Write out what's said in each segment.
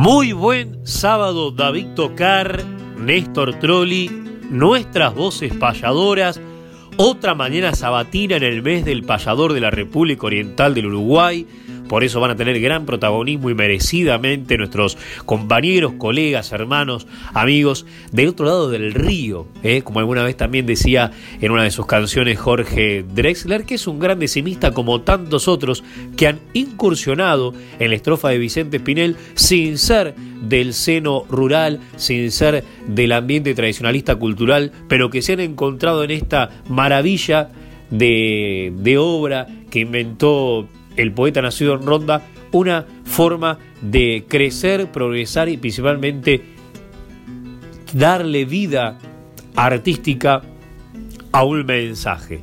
Muy buen sábado, David Tocar, Néstor Trolli, nuestras voces payadoras. Otra mañana sabatina en el mes del payador de la República Oriental del Uruguay. Por eso van a tener gran protagonismo y merecidamente nuestros compañeros, colegas, hermanos, amigos del otro lado del río. ¿eh? Como alguna vez también decía en una de sus canciones Jorge Drexler, que es un gran decimista como tantos otros que han incursionado en la estrofa de Vicente Espinel sin ser del seno rural, sin ser del ambiente tradicionalista cultural, pero que se han encontrado en esta maravilla de, de obra que inventó el poeta nacido en Ronda, una forma de crecer, progresar y principalmente darle vida artística a un mensaje.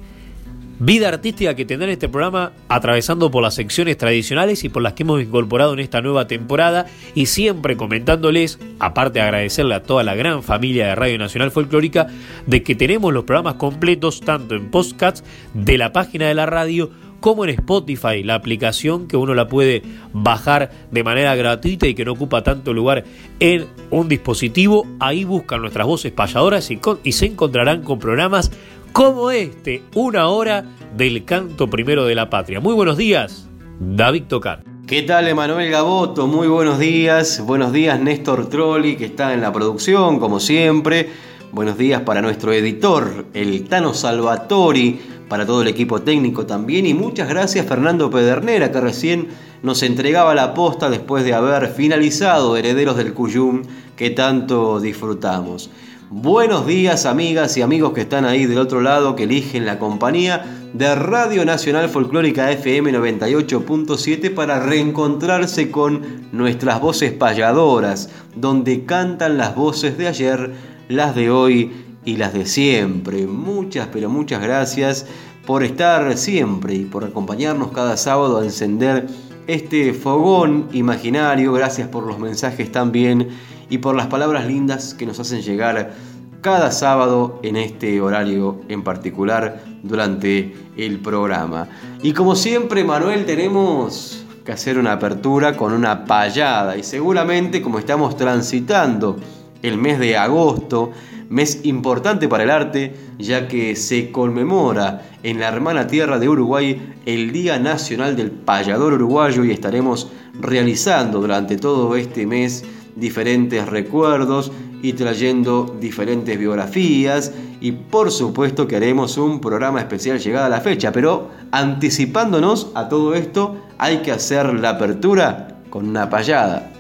Vida artística que tendrá en este programa atravesando por las secciones tradicionales y por las que hemos incorporado en esta nueva temporada y siempre comentándoles, aparte de agradecerle a toda la gran familia de Radio Nacional Folclórica, de que tenemos los programas completos tanto en podcasts de la página de la radio como en Spotify, la aplicación que uno la puede bajar de manera gratuita y que no ocupa tanto lugar en un dispositivo. Ahí buscan nuestras voces payadoras y, se encontrarán con programas como este, una hora del canto primero de la patria. Muy buenos días, David Tocar. ¿Qué tal, Emanuel Gaboto? Muy buenos días. Buenos días, Néstor Trolli, que está en la producción, como siempre. Buenos días para nuestro editor, el Tano Salvatori, para todo el equipo técnico también. Y muchas gracias, Fernando Pedernera, que recién nos entregaba la posta después de haber finalizado Herederos del Cuyum, que tanto disfrutamos. Buenos días amigas y amigos que están ahí del otro lado, que eligen la compañía de Radio Nacional Folclórica FM 98.7 para reencontrarse con nuestras voces payadoras, donde cantan las voces de ayer, las de hoy y las de siempre. Muchas, pero muchas gracias por estar siempre y por acompañarnos cada sábado a encender este fogón imaginario. Gracias por los mensajes también y por las palabras lindas que nos hacen llegar cada sábado en este horario en particular durante el programa. Y como siempre, Manuel, tenemos que hacer una apertura con una payada y seguramente como estamos transitando el mes de agosto, mes importante para el arte, ya que se conmemora en la hermana tierra de Uruguay el Día Nacional del Payador Uruguayo y estaremos realizando durante todo este mes diferentes recuerdos y trayendo diferentes biografías y por supuesto que haremos un programa especial llegada a la fecha, pero anticipándonos a todo esto hay que hacer la apertura con una payada.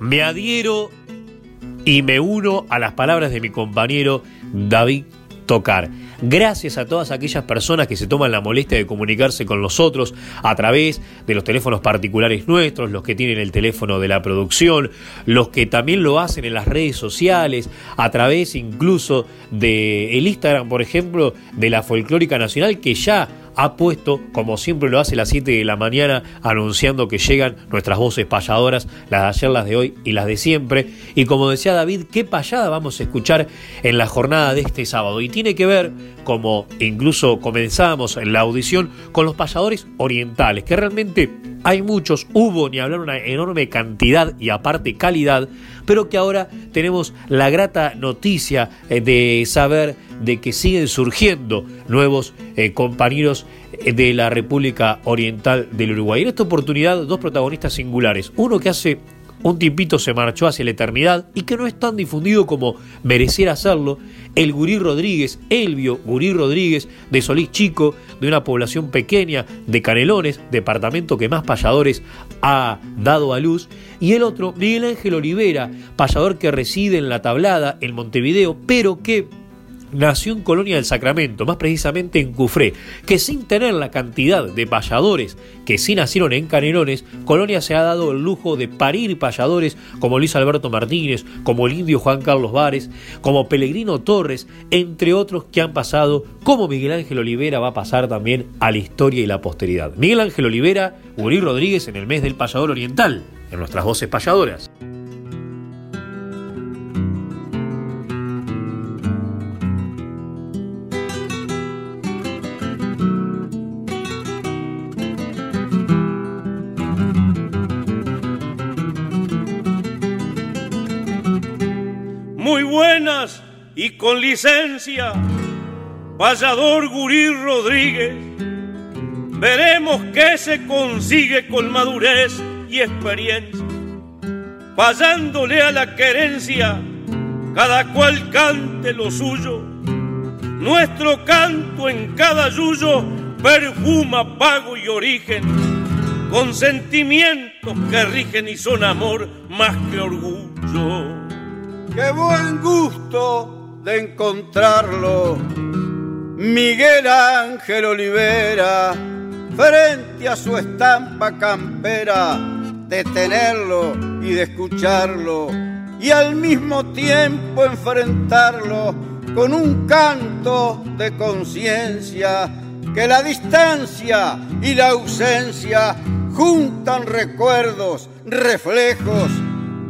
Me adhiero y me uno a las palabras de mi compañero David Tocar. Gracias a todas aquellas personas que se toman la molestia de comunicarse con nosotros a través de los teléfonos particulares nuestros, los que tienen el teléfono de la producción, los que también lo hacen en las redes sociales, a través incluso de el Instagram, por ejemplo, de la Folclórica Nacional, que ya ha puesto, como siempre lo hace las 7 de la mañana, anunciando que llegan nuestras voces payadoras, las de ayer, las de hoy y las de siempre. Y como decía David, ¿qué payada vamos a escuchar en la jornada de este sábado? Y tiene que ver, como incluso comenzábamos en la audición, con los payadores orientales, que realmente hay muchos, hubo ni hablar una enorme cantidad y aparte calidad, pero que ahora tenemos la grata noticia eh, de saber de que siguen surgiendo nuevos eh, compañeros eh, de la República Oriental del Uruguay. En esta oportunidad, dos protagonistas singulares. Uno que hace un tipito se marchó hacia la eternidad y que no es tan difundido como mereciera hacerlo, el Gurí Rodríguez, Elvio Gurí Rodríguez, de Solís Chico, de una población pequeña de Canelones, departamento que más payadores ha dado a luz, y el otro, Miguel Ángel Olivera, payador que reside en La Tablada, en Montevideo, pero que nació en Colonia del Sacramento, más precisamente en Cufré, que sin tener la cantidad de payadores que sí nacieron en Canelones, Colonia se ha dado el lujo de parir payadores como Luis Alberto Martínez, como el indio Juan Carlos Vares, como Pellegrino Torres, entre otros que han pasado, como Miguel Ángel Olivera va a pasar también a la historia y la posteridad. Miguel Ángel Olivera, Uri Rodríguez en el mes del payador oriental, en nuestras voces payadoras. Con licencia, payador Gurí Rodríguez, veremos qué se consigue con madurez y experiencia, payándole a la querencia, cada cual cante lo suyo, nuestro canto en cada yuyo perfuma pago y origen, con sentimientos que rigen y son amor más que orgullo. Qué buen gusto de encontrarlo. Miguel Ángel Olivera, frente a su estampa campera, de tenerlo y de escucharlo, y al mismo tiempo enfrentarlo con un canto de conciencia, que la distancia y la ausencia juntan recuerdos, reflejos,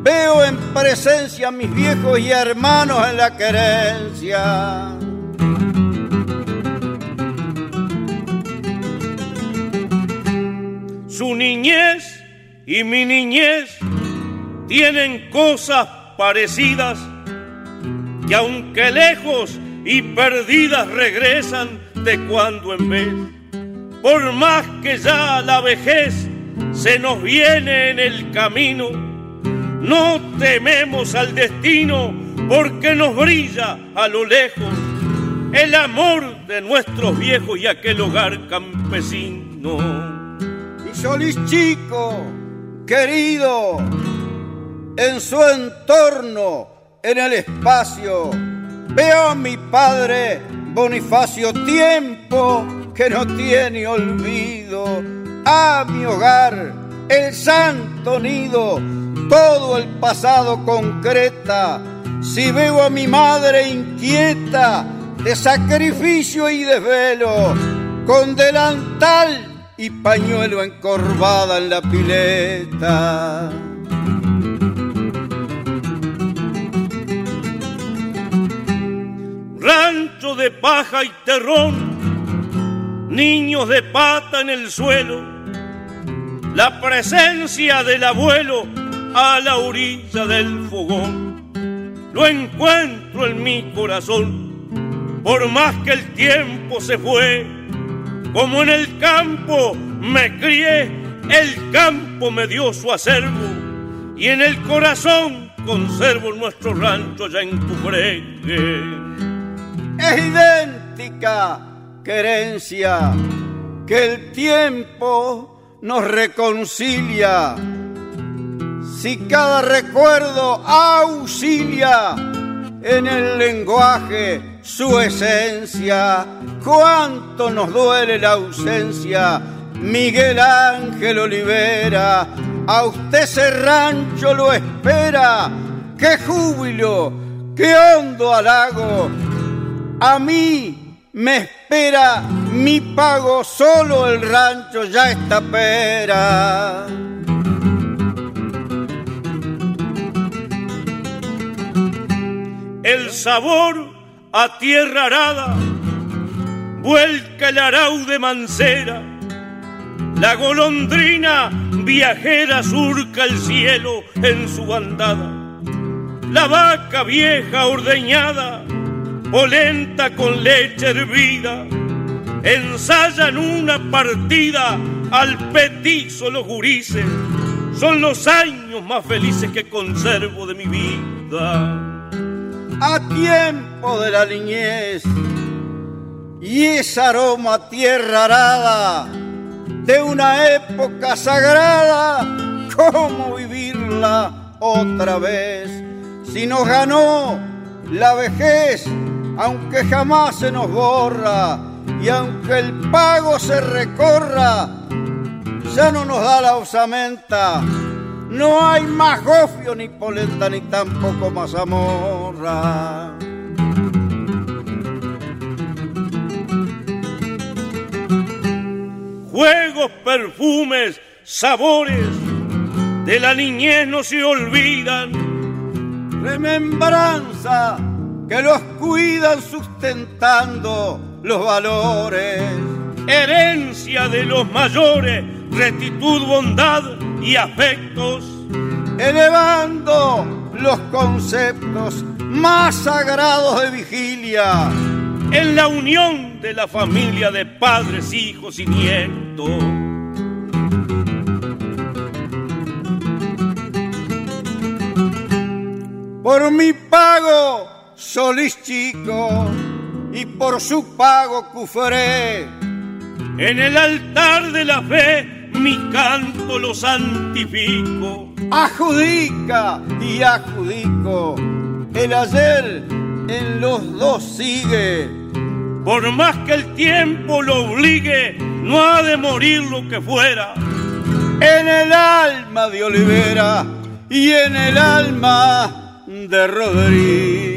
Veo en presencia a mis viejos y hermanos en la querencia. Su niñez y mi niñez tienen cosas parecidas que aunque lejos y perdidas regresan de cuando en vez. Por más que ya la vejez se nos viene en el camino, no tememos al destino porque nos brilla a lo lejos el amor de nuestros viejos y aquel hogar campesino. Y Solís chico, querido, en su entorno, en el espacio, veo a mi padre Bonifacio tiempo que no tiene olvido, a mi hogar, el santo nido todo el pasado concreta. Si veo a mi madre inquieta de sacrificio y desvelo, con delantal y pañuelo encorvada en la pileta. Rancho de paja y terrón, niños de pata en el suelo, la presencia del abuelo a la orilla del fogón. Lo encuentro en mi corazón, por más que el tiempo se fue. Como en el campo me crié, el campo me dio su acervo y en el corazón conservo nuestro rancho ya en tu Es idéntica querencia que el tiempo nos reconcilia si cada recuerdo auxilia en el lenguaje su esencia, cuánto nos duele la ausencia, Miguel Ángel Olivera, a usted ese rancho lo espera, qué júbilo, qué hondo halago, a mí me espera mi pago, solo el rancho ya está pera. El sabor a tierra arada, vuelca el arau de mancera, la golondrina viajera surca el cielo en su bandada, la vaca vieja ordeñada, polenta con leche hervida, ensayan una partida al petizo los gurises, son los años más felices que conservo de mi vida. A tiempo de la niñez y ese aroma tierra arada de una época sagrada, ¿cómo vivirla otra vez? Si nos ganó la vejez, aunque jamás se nos borra, y aunque el pago se recorra, ya no nos da la osamenta. No hay más gofio ni polenta ni tampoco mazamorra. Juegos, perfumes, sabores de la niñez no se olvidan. Remembranza que los cuidan sustentando los valores. Herencia de los mayores, rectitud, bondad y afectos. Elevando los conceptos más sagrados de vigilia. En la unión de la familia de padres, hijos y nietos. Por mi pago, Solís Chico, y por su pago, Cufré. En el altar de la fe, mi canto lo santifico. Adjudica y adjudico, el ayer en los dos sigue. Por más que el tiempo lo obligue, no ha de morir lo que fuera. En el alma de Olivera y en el alma de Rodríguez.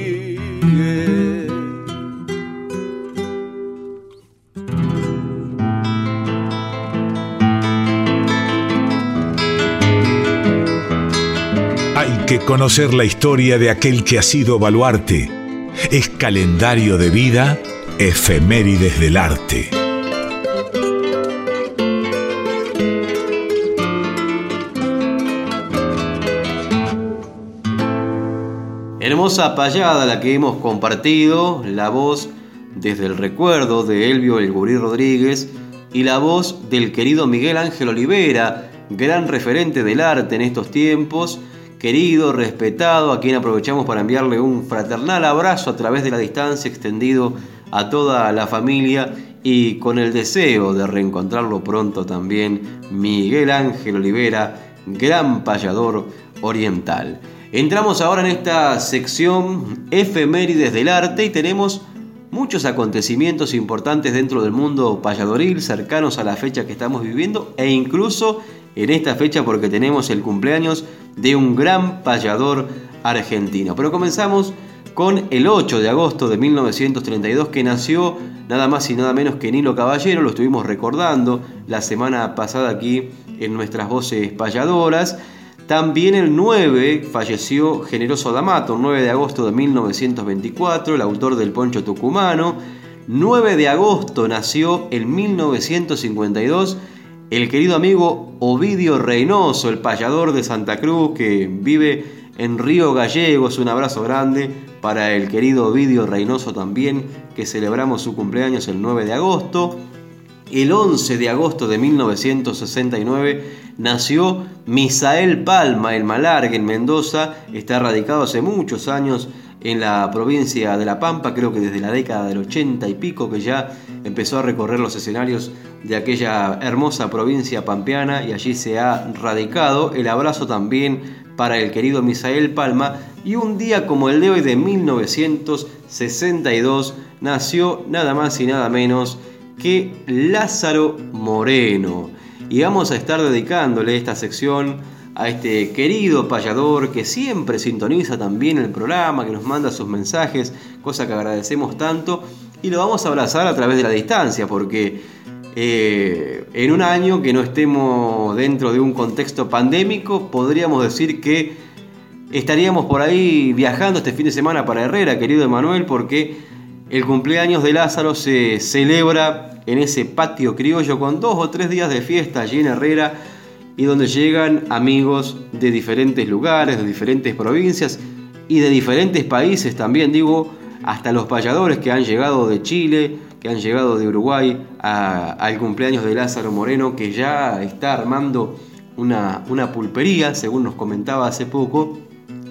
Que conocer la historia de aquel que ha sido baluarte. Es calendario de vida, efemérides del arte. Hermosa payada la que hemos compartido, la voz desde el recuerdo de Elvio El Gurí Rodríguez y la voz del querido Miguel Ángel Olivera, gran referente del arte en estos tiempos, querido, respetado, a quien aprovechamos para enviarle un fraternal abrazo a través de la distancia extendido a toda la familia y con el deseo de reencontrarlo pronto también, Miguel Ángel Olivera, gran payador oriental. Entramos ahora en esta sección efemérides del arte y tenemos muchos acontecimientos importantes dentro del mundo payadoril cercanos a la fecha que estamos viviendo e incluso en esta fecha porque tenemos el cumpleaños de un gran payador argentino. Pero comenzamos con el 8 de agosto de 1932 que nació nada más y nada menos que Nilo Caballero, lo estuvimos recordando la semana pasada aquí en nuestras voces payadoras. También el 9 falleció Generoso D'Amato, 9 de agosto de 1924, el autor del Poncho Tucumano. 9 de agosto nació en 1952 el querido amigo Ovidio Reynoso, el payador de Santa Cruz que vive en Río Gallegos. Un abrazo grande para el querido Ovidio Reynoso también, que celebramos su cumpleaños el 9 de agosto. El 11 de agosto de 1969 nació Misael Palma, el Malargue en Mendoza. Está radicado hace muchos años en la provincia de La Pampa, creo que desde la década del 80 y pico que ya empezó a recorrer los escenarios de aquella hermosa provincia pampeana y allí se ha radicado. El abrazo también para el querido Misael Palma y un día como el de hoy de 1962 nació nada más y nada menos que Lázaro Moreno. Y vamos a estar dedicándole esta sección a este querido payador que siempre sintoniza también el programa, que nos manda sus mensajes, cosa que agradecemos tanto. Y lo vamos a abrazar a través de la distancia, porque eh, en un año que no estemos dentro de un contexto pandémico, podríamos decir que estaríamos por ahí viajando este fin de semana para Herrera, querido Emanuel, porque el cumpleaños de Lázaro se celebra en ese patio criollo con dos o tres días de fiesta allí en Herrera y donde llegan amigos de diferentes lugares, de diferentes provincias y de diferentes países también, digo, hasta los payadores que han llegado de Chile, que han llegado de Uruguay al cumpleaños de Lázaro Moreno, que ya está armando una, una pulpería, según nos comentaba hace poco,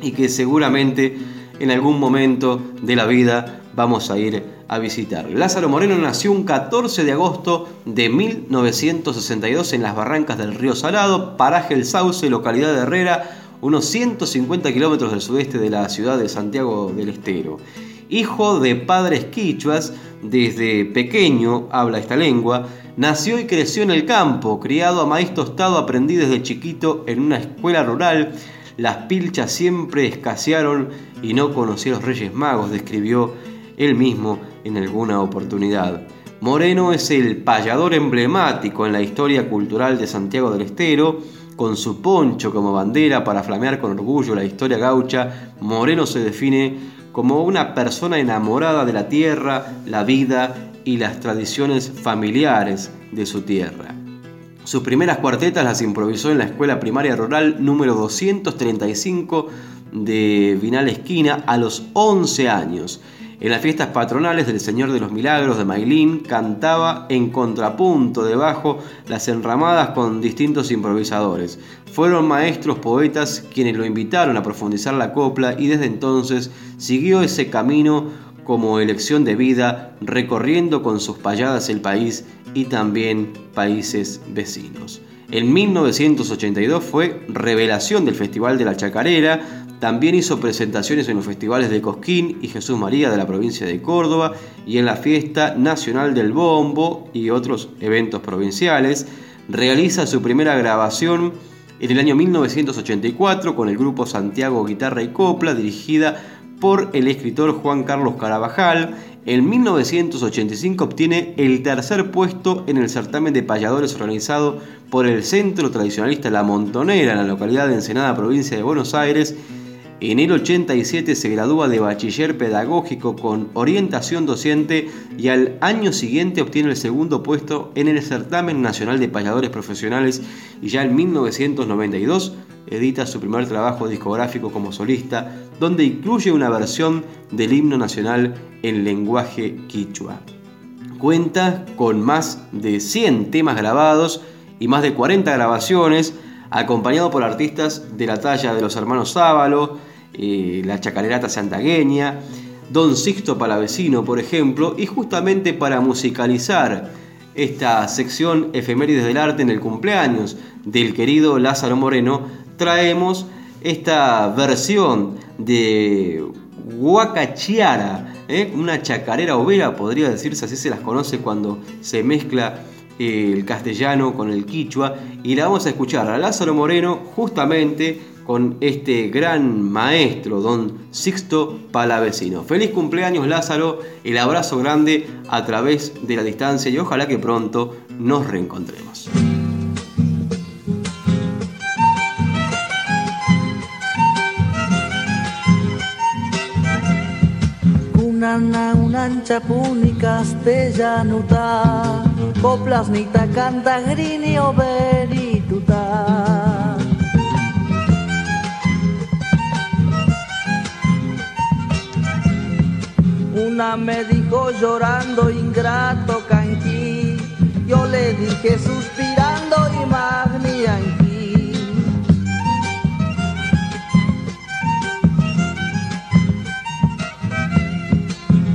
y que seguramente en algún momento de la vida vamos a ir a visitar. Lázaro Moreno nació un 14 de agosto de 1962 en las barrancas del río Salado, paraje El Sauce, localidad de Herrera, unos 150 kilómetros del sudeste de la ciudad de Santiago del Estero. Hijo de padres quichuas, desde pequeño habla esta lengua, nació y creció en el campo, criado a maíz tostado, aprendí desde chiquito en una escuela rural. Las pilchas siempre escasearon y no conocí a los Reyes Magos, describió él mismo en alguna oportunidad. Moreno es el payador emblemático en la historia cultural de Santiago del Estero, con su poncho como bandera para flamear con orgullo la historia gaucha, Moreno se define como una persona enamorada de la tierra, la vida y las tradiciones familiares de su tierra. Sus primeras cuartetas las improvisó en la Escuela Primaria Rural número 235 de Vinal Esquina a los 11 años en las fiestas patronales del Señor de los Milagros de Mailín cantaba en contrapunto debajo las enramadas con distintos improvisadores. Fueron maestros poetas quienes lo invitaron a profundizar la copla y desde entonces siguió ese camino como elección de vida, recorriendo con sus payadas el país y también países vecinos. En 1982 fue revelación del Festival de la Chacarera, también hizo presentaciones en los festivales de Cosquín y Jesús María de la provincia de Córdoba y en la Fiesta Nacional del Bombo y otros eventos provinciales. Realiza su primera grabación en el año 1984 con el grupo Santiago Guitarra y Copla, dirigida por el escritor Juan Carlos Carabajal. En 1985 obtiene el tercer puesto en el certamen de payadores organizado por el Centro Tradicionalista La Montonera en la localidad de Ensenada, provincia de Buenos Aires en el 87 se gradúa de bachiller pedagógico con orientación docente y al año siguiente obtiene el segundo puesto en el certamen nacional de payadores profesionales y ya en 1992 edita su primer trabajo discográfico como solista donde incluye una versión del himno nacional en lenguaje quichua. Cuenta con más de 100 temas grabados y más de 40 grabaciones acompañado por artistas de la talla de los hermanos Sábalo, eh, la Chacalerata Santagueña, Don Sixto Palavecino, por ejemplo, y justamente para musicalizar esta sección efemérides del arte en el cumpleaños del querido Lázaro Moreno, traemos esta versión de Huacachiara, ¿eh? una chacarera overa, podría decirse, así se las conoce cuando se mezcla el castellano con el quichua y la vamos a escuchar a Lázaro Moreno justamente con este gran maestro, don Sixto Palavecino. Feliz cumpleaños Lázaro, el abrazo grande a través de la distancia y ojalá que pronto nos reencontremos. Unancha puni castellanuta Coplas nita canta grini oberituta Me dijo llorando ingrato canqui Yo le dije suspirando y magni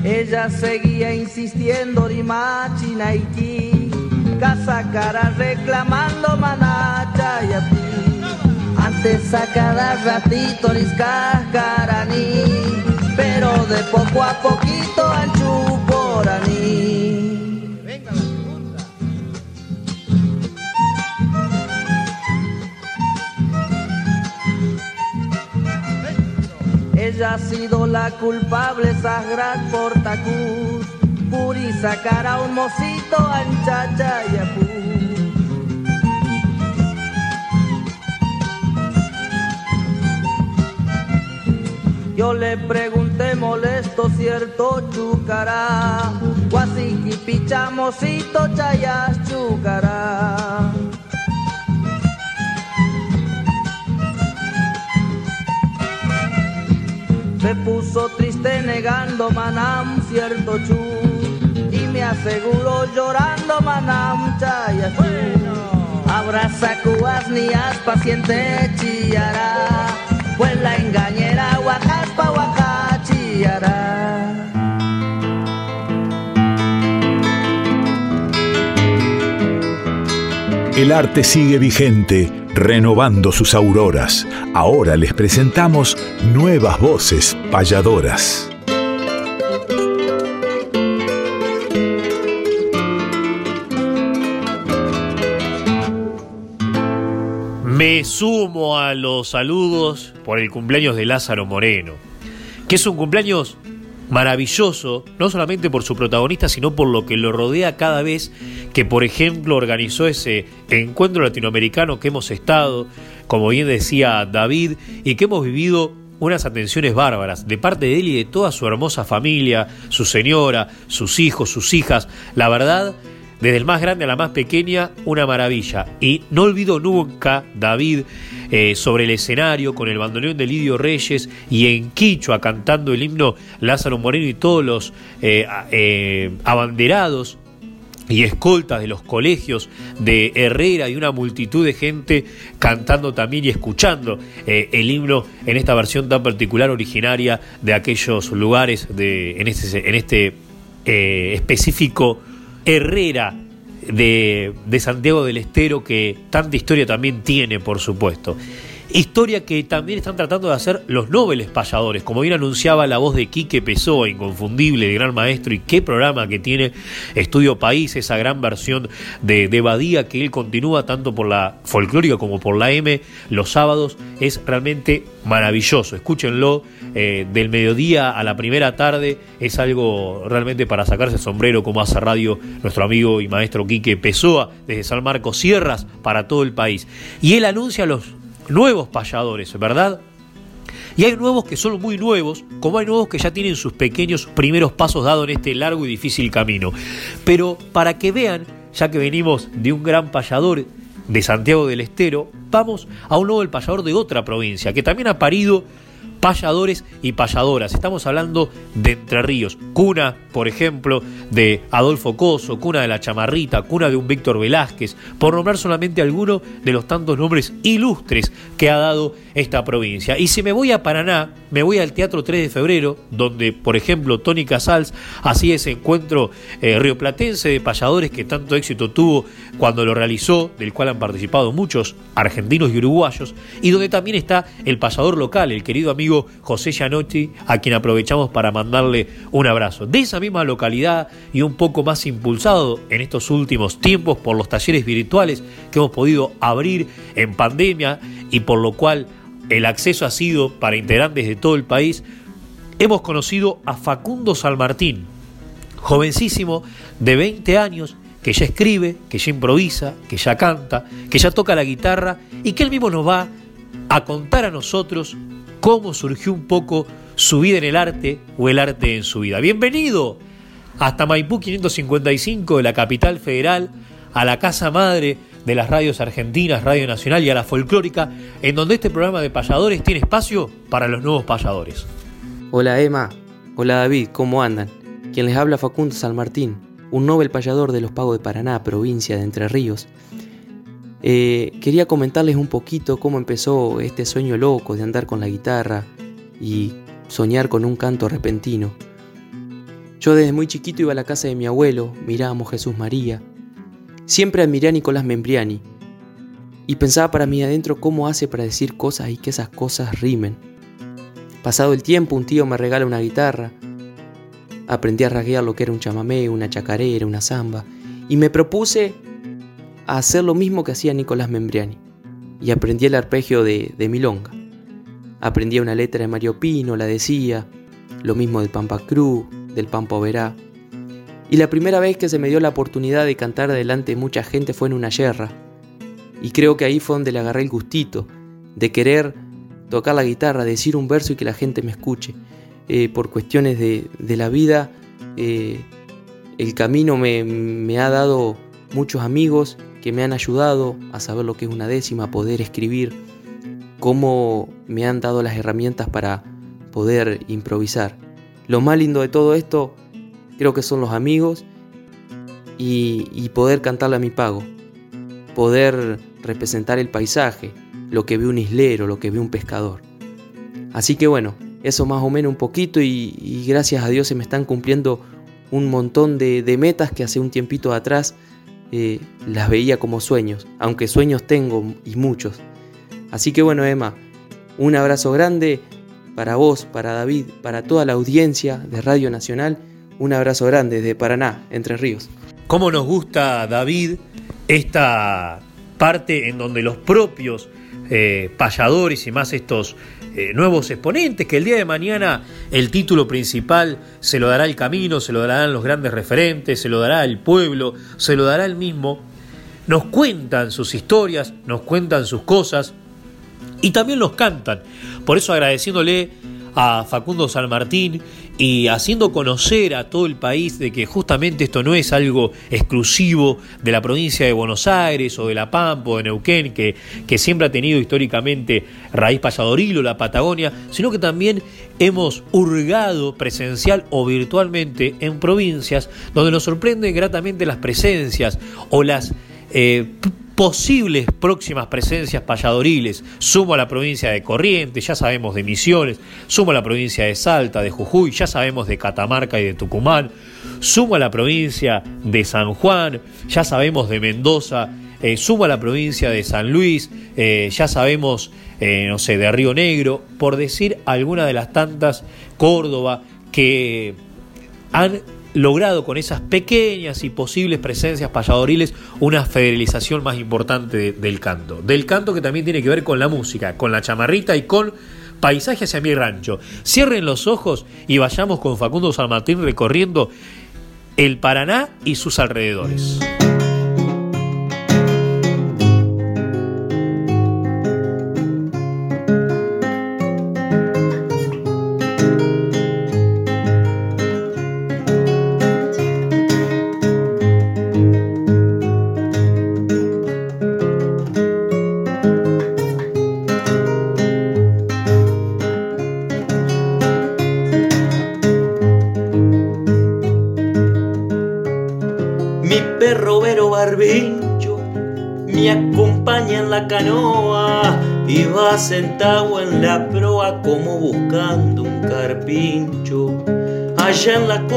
Ella seguía insistiendo Rimachi Naiki, casa cara reclamando manacha y a ti. Antes a cada ratito carani, pero de poco a poquito Ella ha sido la culpable, Sagrat Portacus, Puri sacar a un mocito anchacha y apú. Yo le pregunté molesto cierto chucará, guasiqui pichamosito chayas chucará. Se puso triste negando Manam cierto chu. Y me aseguró llorando Manam chaya Abraza cubas nias paciente chillará, pues la engañera. El arte sigue vigente, renovando sus auroras. Ahora les presentamos nuevas voces payadoras. Me sumo a los saludos por el cumpleaños de Lázaro Moreno, que es un cumpleaños maravilloso, no solamente por su protagonista, sino por lo que lo rodea cada vez que, por ejemplo, organizó ese encuentro latinoamericano que hemos estado, como bien decía David, y que hemos vivido unas atenciones bárbaras de parte de él y de toda su hermosa familia, su señora, sus hijos, sus hijas. La verdad, desde el más grande a la más pequeña, una maravilla. Y no olvido nunca, David, eh, sobre el escenario con el bandoneón de Lidio Reyes y en Quichua cantando el himno Lázaro Moreno y todos los eh, eh, abanderados y escoltas de los colegios de Herrera y una multitud de gente cantando también y escuchando el himno en esta versión tan particular originaria de aquellos lugares de, en este, en este específico Herrera de, de, Santiago del Estero, que tanta historia también tiene, por supuesto. Historia que también están tratando de hacer los nobles payadores, como bien anunciaba la voz de Quique Pessoa, inconfundible, de gran maestro, y qué programa que tiene Estudio País, esa gran versión de, de Badía que él continúa tanto por la folclórica como por la M los sábados, es realmente maravilloso. Escúchenlo eh, del mediodía a la primera tarde, es algo realmente para sacarse el sombrero, como hace radio nuestro amigo y maestro Quique Pessoa, desde San Marcos Sierras para todo el país. Y él anuncia los nuevos payadores, ¿verdad? Y hay nuevos que son muy nuevos, como hay nuevos que ya tienen sus pequeños primeros pasos dados en este largo y difícil camino. Pero para que vean, ya que venimos de un gran payador de Santiago del Estero, vamos a un nuevo payador de otra provincia, que también ha parido payadores y payadoras. Estamos hablando de Entre Ríos, cuna, por ejemplo, de Adolfo Coso, cuna de la Chamarrita, cuna de un Víctor Velázquez, por nombrar solamente alguno de los tantos nombres ilustres que ha dado esta provincia. Y si me voy a Paraná, me voy al Teatro 3 de Febrero, donde, por ejemplo, Tony Casals hacía ese encuentro eh, rioplatense de payadores que tanto éxito tuvo cuando lo realizó, del cual han participado muchos argentinos y uruguayos, y donde también está el payador local, el querido amigo José Gianotti, a quien aprovechamos para mandarle un abrazo. De esa misma localidad y un poco más impulsado en estos últimos tiempos por los talleres virtuales que hemos podido abrir en pandemia y por lo cual el acceso ha sido para integrantes de todo el país, hemos conocido a Facundo Salmartín, jovencísimo de 20 años, que ya escribe, que ya improvisa, que ya canta, que ya toca la guitarra y que él mismo nos va a contar a nosotros cómo surgió un poco su vida en el arte o el arte en su vida. Bienvenido hasta Maipú 555 de la capital federal, a la casa madre de las radios argentinas, Radio Nacional y a la folclórica, en donde este programa de payadores tiene espacio para los nuevos payadores. Hola Emma, hola David, ¿cómo andan? Quien les habla Facundo San Martín, un novel payador de los Pagos de Paraná, provincia de Entre Ríos. Eh, quería comentarles un poquito cómo empezó este sueño loco de andar con la guitarra y soñar con un canto repentino. Yo desde muy chiquito iba a la casa de mi abuelo, mirábamos Jesús María, Siempre admiré a Nicolás Membriani y pensaba para mí adentro cómo hace para decir cosas y que esas cosas rimen. Pasado el tiempo, un tío me regala una guitarra. Aprendí a rasguear lo que era un chamamé, una chacarera, una samba, y me propuse a hacer lo mismo que hacía Nicolás Membriani. Y aprendí el arpegio de, de Milonga. Aprendí una letra de Mario Pino, la decía, lo mismo del Pampa Cruz, del Pampa Oberá. Y la primera vez que se me dio la oportunidad de cantar delante de mucha gente fue en una yerra. Y creo que ahí fue donde le agarré el gustito, de querer tocar la guitarra, decir un verso y que la gente me escuche. Eh, por cuestiones de, la vida, eh, el camino me, me ha dado muchos amigos que me han ayudado a saber lo que es una décima, a poder escribir, cómo me han dado las herramientas para poder improvisar. Lo más lindo de todo esto creo que son los amigos y, poder cantarle a mi pago, poder representar el paisaje, lo que ve un islero, lo que ve un pescador. Así que bueno, eso más o menos un poquito y, gracias a Dios se me están cumpliendo un montón de, metas que hace un tiempito atrás eh, las veía como sueños, aunque sueños tengo y muchos. Así que bueno, Emma, un abrazo grande para vos, para David, para toda la audiencia de Radio Nacional. Un abrazo grande desde Paraná, Entre Ríos. ¿Cómo nos gusta, David, esta parte en donde los propios eh, payadores y más estos eh, nuevos exponentes, que el día de mañana el título principal se lo dará el camino, se lo darán los grandes referentes, se lo dará el pueblo, se lo dará el mismo, nos cuentan sus historias, nos cuentan sus cosas y también los cantan. Por eso agradeciéndole a Facundo San Martín y haciendo conocer a todo el país de que justamente esto no es algo exclusivo de la provincia de Buenos Aires o de La Pampa o de Neuquén, que, que siempre ha tenido históricamente raíz payadoril o la Patagonia, sino que también hemos hurgado presencial o virtualmente en provincias donde nos sorprenden gratamente las presencias o las eh, posibles próximas presencias payadoriles. Sumo a la provincia de Corrientes, ya sabemos de Misiones, sumo a la provincia de Salta, de Jujuy, ya sabemos de Catamarca y de Tucumán, sumo a la provincia de San Juan, ya sabemos de Mendoza, eh, sumo a la provincia de San Luis, eh, ya sabemos, eh, no sé, de Río Negro, por decir alguna de las tantas, Córdoba, que han logrado con esas pequeñas y posibles presencias payadoriles una federalización más importante del canto. Del canto que también tiene que ver con la música, con la chamarrita y con paisaje hacia mi rancho. Cierren los ojos y vayamos con Facundo San Martín recorriendo el Paraná y sus alrededores.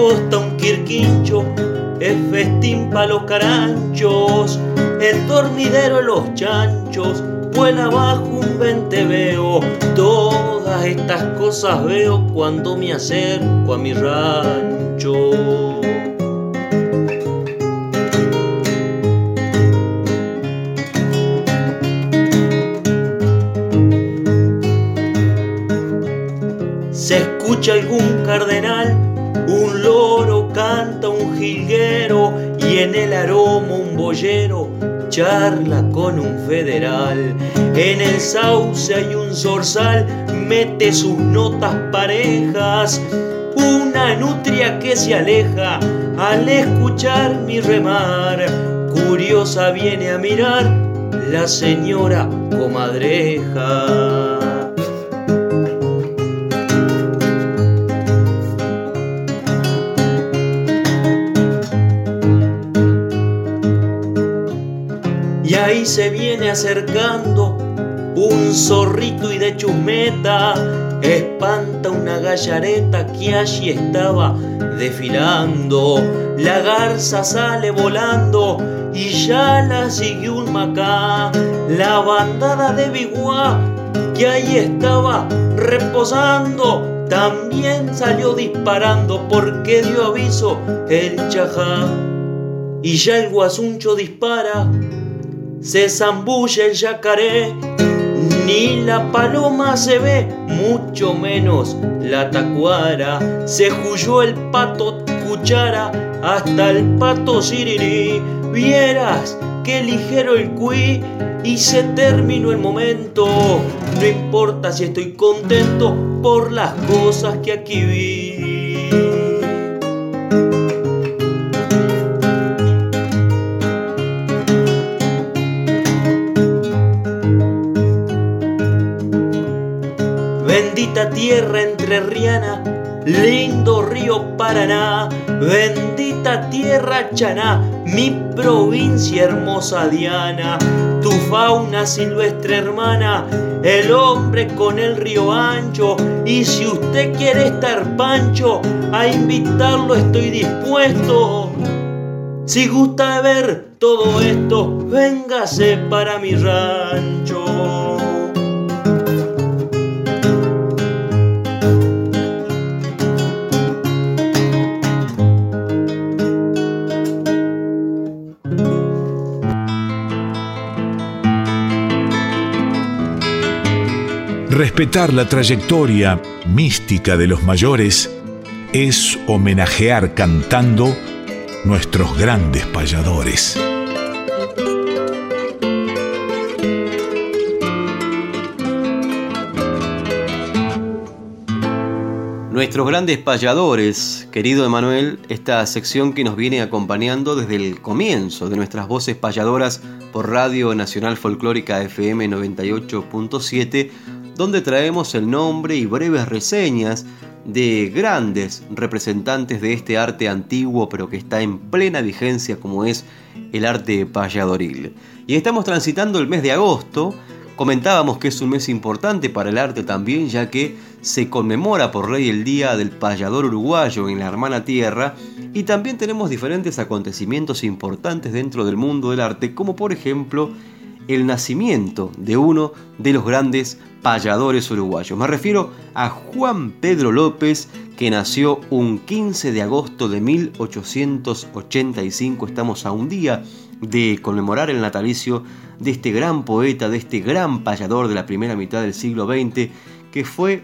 Costa un quirquincho es festín pa' los caranchos. El dormidero los chanchos, vuela abajo un veo Todas estas cosas veo cuando me acerco a mi rancho. algún cardenal, y en el aroma un boyero charla con un federal. En el sauce hay un zorzal, mete sus notas parejas. Una nutria que se aleja al escuchar mi remar. Curiosa viene a mirar la señora comadreja. Se viene acercando un zorrito y de chusmeta espanta una gallareta que allí estaba desfilando. La garza sale volando y ya la siguió un macá. La bandada de biguá que ahí estaba reposando también salió disparando porque dio aviso el chajá. Y ya el guasuncho dispara se zambulle el yacaré, ni la paloma se ve, mucho menos la tacuara. Se huyó el pato cuchara hasta el pato sirirí. Vieras qué ligero el cuí y se terminó el momento. No importa si estoy contento por las cosas que aquí vi. Entrerriana, lindo río Paraná, bendita tierra chaná, mi provincia hermosa Diana, tu fauna silvestre hermana, el hombre con el río ancho, y si usted quiere estar pancho, a invitarlo estoy dispuesto. Si gusta ver todo esto, véngase para mi rancho. Respetar la trayectoria mística de los mayores es homenajear cantando nuestros grandes payadores. Nuestros grandes payadores, querido Emanuel, esta sección que nos viene acompañando desde el comienzo de nuestras voces payadoras por Radio Nacional Folclórica FM 98.7, donde traemos el nombre y breves reseñas de grandes representantes de este arte antiguo pero que está en plena vigencia como es el arte payadoril. Y estamos transitando el mes de agosto, comentábamos que es un mes importante para el arte también ya que se conmemora por ley el Día del Payador Uruguayo en la hermana tierra y también tenemos diferentes acontecimientos importantes dentro del mundo del arte como por ejemplo el nacimiento de uno de los grandes payadores uruguayos. Me refiero a Juan Pedro López, que nació un 15 de agosto de 1885. Estamos a un día de conmemorar el natalicio de este gran poeta, de este gran payador de la primera mitad del siglo XX, que fue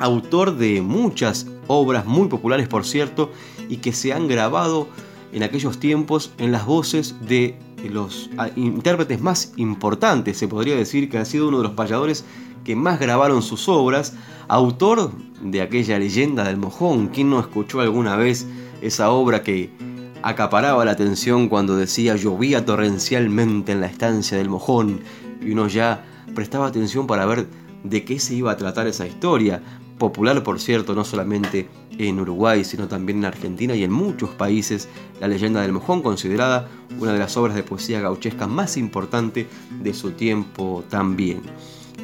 autor de muchas obras muy populares, por cierto, y que se han grabado en aquellos tiempos en las voces de los ah, intérpretes más importantes, se podría decir que ha sido uno de los payadores que más grabaron sus obras, autor de aquella leyenda del mojón. ¿Quién no escuchó alguna vez esa obra que acaparaba la atención cuando decía llovía torrencialmente en la estancia del mojón? Y uno ya prestaba atención para ver de qué se iba a tratar esa historia. Popular, por cierto, no solamente en Uruguay, sino también en Argentina y en muchos países, la leyenda del mojón, considerada una de las obras de poesía gauchesca más importante de su tiempo también.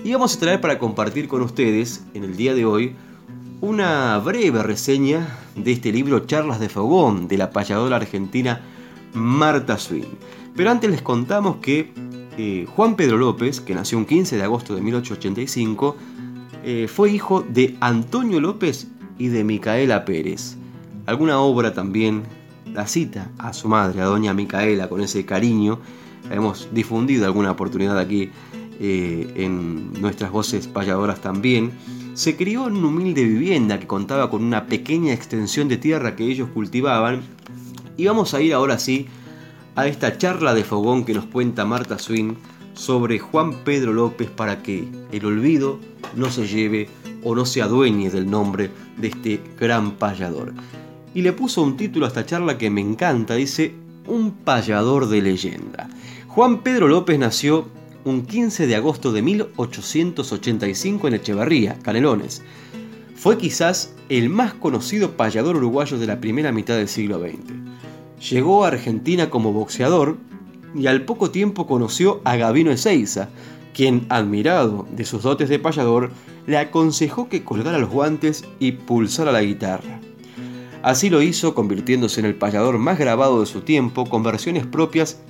Y vamos a traer para compartir con ustedes en el día de hoy una breve reseña de este libro Charlas de Fogón de la payadora argentina Marta Swin. Pero antes les contamos que eh, Juan Pedro López, que nació un 15 de agosto de 1885, eh, fue hijo de Antonio López y de Micaela Pérez. Alguna obra también la cita a su madre, a doña Micaela, con ese cariño. hemos difundido alguna oportunidad aquí eh, en nuestras voces payadoras también, se crió en una humilde vivienda que contaba con una pequeña extensión de tierra que ellos cultivaban. Y vamos a ir ahora sí a esta charla de fogón que nos cuenta Marta Swin sobre Juan Pedro López para que el olvido no se lleve o no se adueñe del nombre de este gran payador. Y le puso un título a esta charla que me encanta, dice Un payador de leyenda. Juan Pedro López nació un 15 de agosto de 1885 en Echevarría, Canelones. Fue quizás el más conocido payador uruguayo de la primera mitad del siglo XX. Llegó a Argentina como boxeador y al poco tiempo conoció a Gavino Ezeiza, quien, admirado de sus dotes de payador, le aconsejó que colgara los guantes y pulsara la guitarra. Así lo hizo, convirtiéndose en el payador más grabado de su tiempo, con versiones propias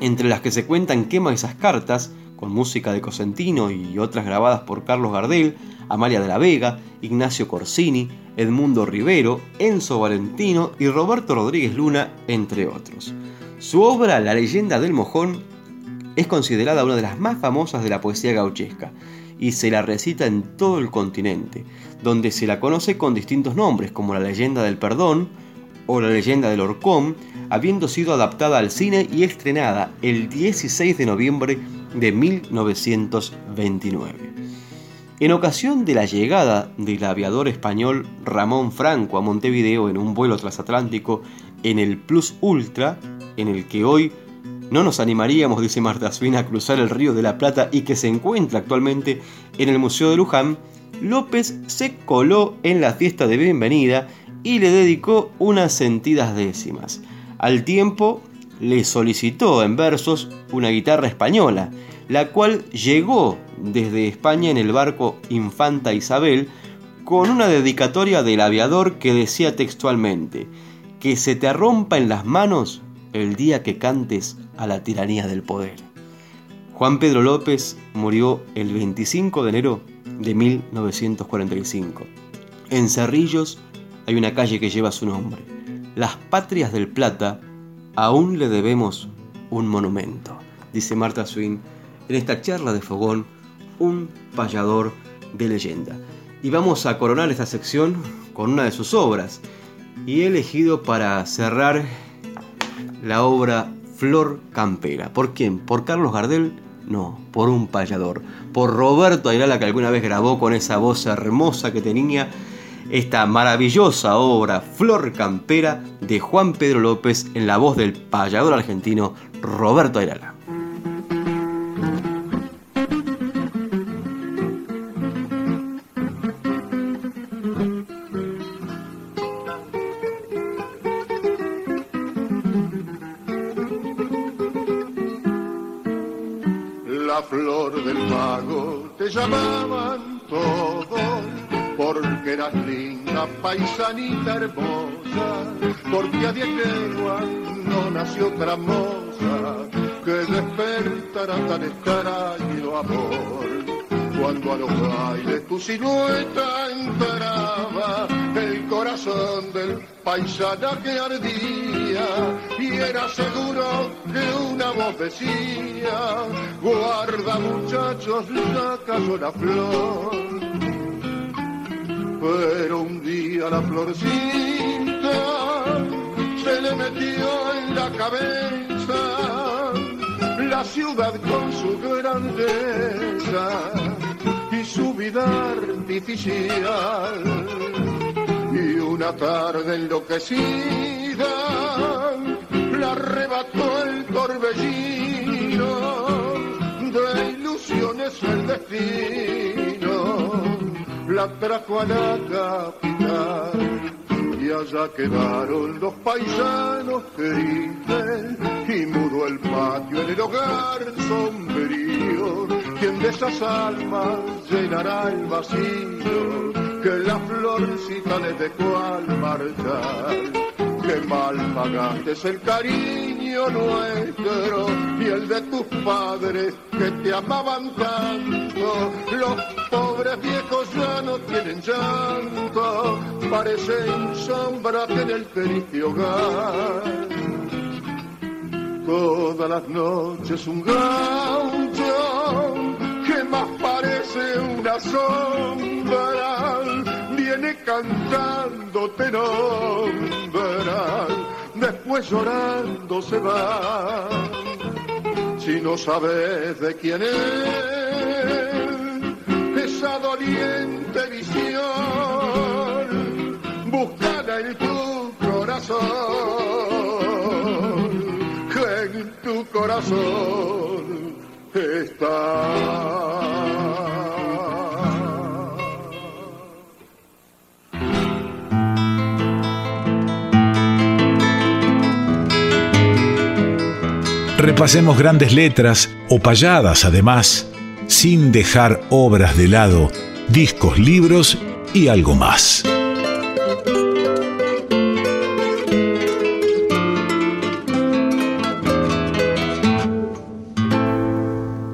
entre las que se cuentan Quema esas cartas, con música de Cosentino y otras grabadas por Carlos Gardel, Amalia de la Vega, Ignacio Corsini, Edmundo Rivero, Enzo Valentino y Roberto Rodríguez Luna, entre otros. Su obra La leyenda del mojón es considerada una de las más famosas de la poesía gauchesca y se la recita en todo el continente, donde se la conoce con distintos nombres como la leyenda del perdón o la leyenda del horcón, habiendo sido adaptada al cine y estrenada el 16 de noviembre de 1929. En ocasión de la llegada del aviador español Ramón Franco a Montevideo en un vuelo transatlántico en el Plus Ultra, en el que hoy no nos animaríamos, dice Marta Swin, a cruzar el río de la Plata y que se encuentra actualmente en el Museo de Luján, López se coló en la fiesta de bienvenida y le dedicó unas sentidas décimas. Al tiempo le solicitó en versos una guitarra española, la cual llegó desde España en el barco Infanta Isabel con una dedicatoria del aviador que decía textualmente, que se te rompa en las manos el día que cantes a la tiranía del poder. Juan Pedro López murió el 25 de enero de 1945. En Cerrillos hay una calle que lleva su nombre. Las Patrias del Plata aún le debemos un monumento, dice Marta Swin en esta charla de fogón, un payador de leyenda. Y vamos a coronar esta sección con una de sus obras. Y he elegido para cerrar la obra Flor Campera. ¿Por quién? ¿Por Carlos Gardel? No, por un payador. Por Roberto Ayala que alguna vez grabó con esa voz hermosa que tenía esta maravillosa obra Flor Campera de Juan Pedro López en la voz del payador argentino Roberto Ayala. Linda, paisanita hermosa, porque a diez leguas no nació otra moza que despertara tan extraño amor. Cuando a los bailes tu silueta entraba, el corazón del paisana que ardía, y era seguro que una voz decía, guarda muchachos, la cayó la flor pero un día la florcita se le metió en la cabeza la ciudad con su grandeza y su vida artificial. Y una tarde enloquecida la arrebató el torbellino de ilusiones el destino la trajo a la capital y allá quedaron los paisanos tristes y mudó el patio en el hogar sombrío. Quien de esas almas llenará el vacío que la florcita le dejó al marchar? Que mal pagaste es el cariño nuestro y el de tus padres que te amaban tanto. Los pobres viejos ya no tienen llanto, parecen sombras en el triste hogar. Todas las noches un gaucho que más parece una sombra viene cantando te nombra, después llorando se va. Si no sabes de quién es esa doliente visión, búscala en tu corazón, que en tu corazón está. Repasemos grandes letras o payadas además, sin dejar obras de lado, discos, libros y algo más.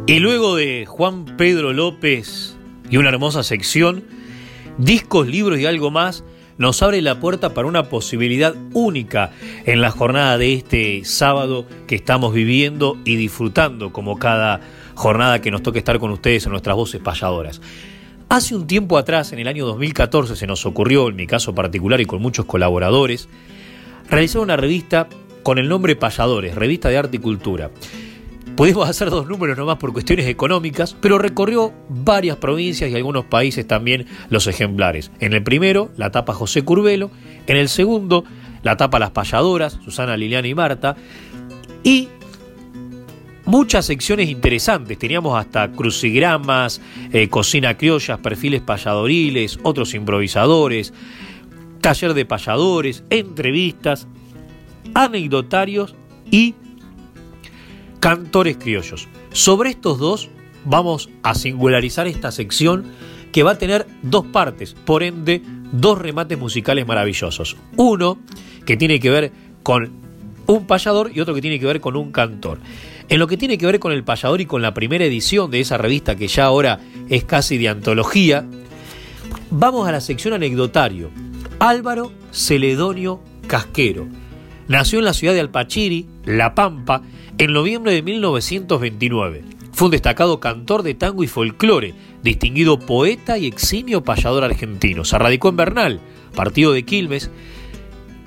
Y luego de Juan Pedro López y una hermosa sección, discos, libros y algo más, nos abre la puerta para una posibilidad única en la jornada de este sábado que estamos viviendo y disfrutando como cada jornada que nos toque estar con ustedes en nuestras voces payadoras. Hace un tiempo atrás, en el año 2014, se nos ocurrió, en mi caso particular y con muchos colaboradores, realizar una revista con el nombre Payadores, Revista de Arte y Cultura. Pudimos hacer dos números nomás por cuestiones económicas, pero recorrió varias provincias y algunos países también los ejemplares. En el primero, la tapa José Curvelo. En el segundo, la tapa Las Payadoras, Susana, Liliana y Marta. Y muchas secciones interesantes. Teníamos hasta crucigramas, eh, cocina criollas, perfiles payadoriles, otros improvisadores, taller de payadores, entrevistas, anecdotarios y cantores criollos. Sobre estos dos vamos a singularizar esta sección que va a tener dos partes, por ende, dos remates musicales maravillosos. Uno que tiene que ver con un payador y otro que tiene que ver con un cantor. En lo que tiene que ver con el payador y con la primera edición de esa revista que ya ahora es casi de antología, vamos a la sección anecdotario. Álvaro Celedonio Casquero. Nació en la ciudad de Alpachiri, La Pampa, en noviembre de 1929. Fue un destacado cantor de tango y folclore, distinguido poeta y eximio payador argentino. Se radicó en Bernal, partido de Quilmes,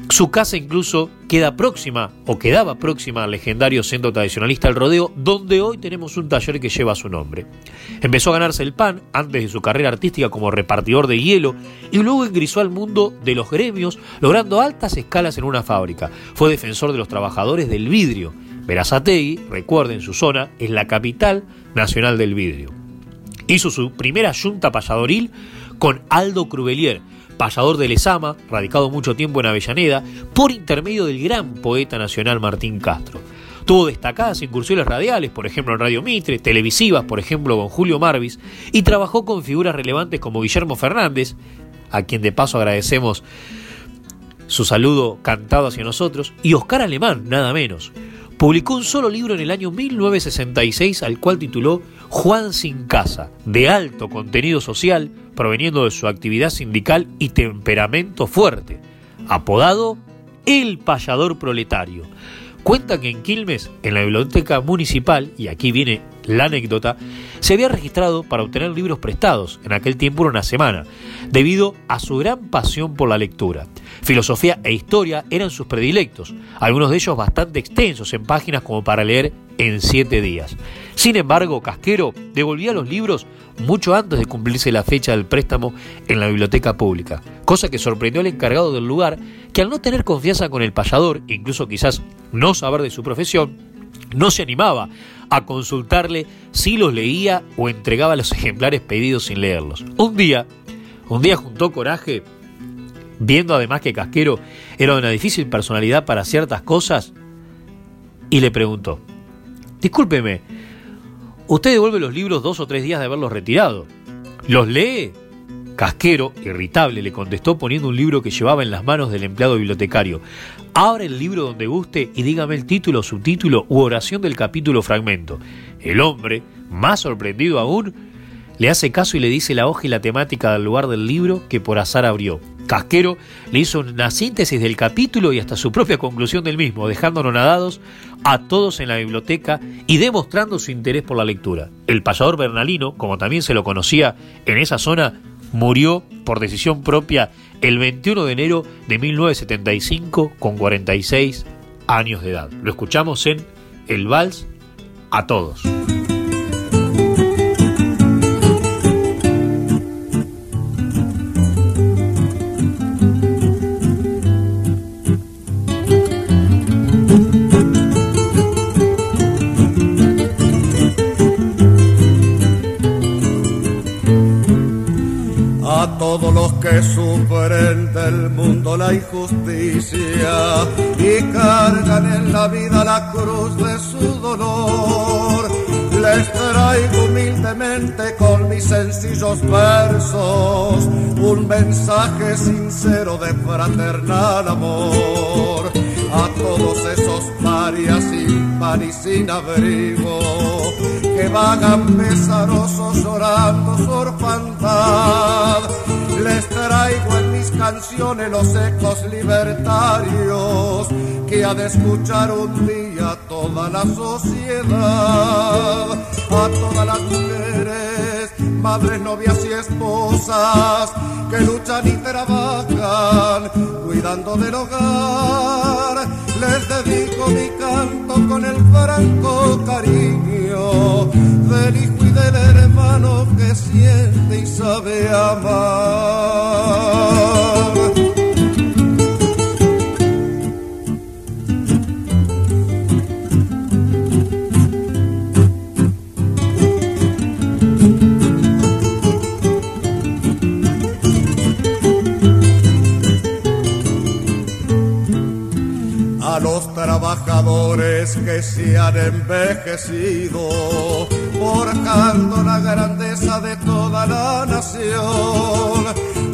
su casa incluso queda próxima o quedaba próxima al legendario centro tradicionalista El Rodeo, donde hoy tenemos un taller que lleva su nombre. Empezó a ganarse el pan antes de su carrera artística como repartidor de hielo y luego ingresó al mundo de los gremios, logrando altas escalas en una fábrica. Fue defensor de los trabajadores del vidrio. Verazategui, recuerden su zona, es la capital nacional del vidrio. Hizo su primera junta payadoril con Aldo Crubelier, payador de Lezama, radicado mucho tiempo en Avellaneda, por intermedio del gran poeta nacional Martín Castro. Tuvo destacadas incursiones radiales, por ejemplo en Radio Mitre, televisivas, por ejemplo con Julio Marvis, y trabajó con figuras relevantes como Guillermo Fernández, a quien de paso agradecemos su saludo cantado hacia nosotros, y Oscar Alemán, nada menos. Publicó un solo libro en el año 1966 al cual tituló Juan sin casa, de alto contenido social, proveniendo de su actividad sindical y temperamento fuerte, apodado El Payador Proletario. Cuenta que en Quilmes, en la biblioteca municipal, y aquí viene la anécdota, se había registrado para obtener libros prestados, en aquel tiempo era una semana, debido a su gran pasión por la lectura. Filosofía e historia eran sus predilectos, algunos de ellos bastante extensos en páginas como para leer en siete días. Sin embargo, Casquero devolvía los libros mucho antes de cumplirse la fecha del préstamo en la biblioteca pública, cosa que sorprendió al encargado del lugar, que al no tener confianza con el payador, incluso quizás no saber de su profesión, no se animaba a consultarle si los leía o entregaba los ejemplares pedidos sin leerlos. Un día, un día juntó coraje, viendo además que Casquero era de una difícil personalidad para ciertas cosas, y le preguntó, discúlpeme, usted devuelve los libros dos o tres días de haberlos retirado. ¿Los lee? Casquero, irritable, le contestó poniendo un libro que llevaba en las manos del empleado bibliotecario. Abre el libro donde guste y dígame el título, subtítulo u oración del capítulo fragmento. El hombre, más sorprendido aún, le hace caso y le dice la hoja y la temática del lugar del libro que por azar abrió. Casquero le hizo una síntesis del capítulo y hasta su propia conclusión del mismo, dejándonos nadados a todos en la biblioteca y demostrando su interés por la lectura. El payador bernalino, como también se lo conocía en esa zona, murió por decisión propia el 21 de enero de 1975 con 46 años de edad. Lo escuchamos en El Vals a todos. Sufren del mundo la injusticia y cargan en la vida la cruz de su dolor. Les traigo humildemente con mis sencillos versos un mensaje sincero de fraternal amor a todos esos parias sin pan y sin abrigo que vagan pesarosos llorando su orfandad. Les traigo en mis canciones los ecos libertarios que ha de escuchar un día toda la sociedad, a todas las mujeres, madres, novias y esposas que luchan y trabajan cuidando del hogar. Les dedico mi canto con el franco cariño del hijo y del hermano que siente y sabe amar. Trabajadores que se han envejecido, forjando la grandeza de toda la nación.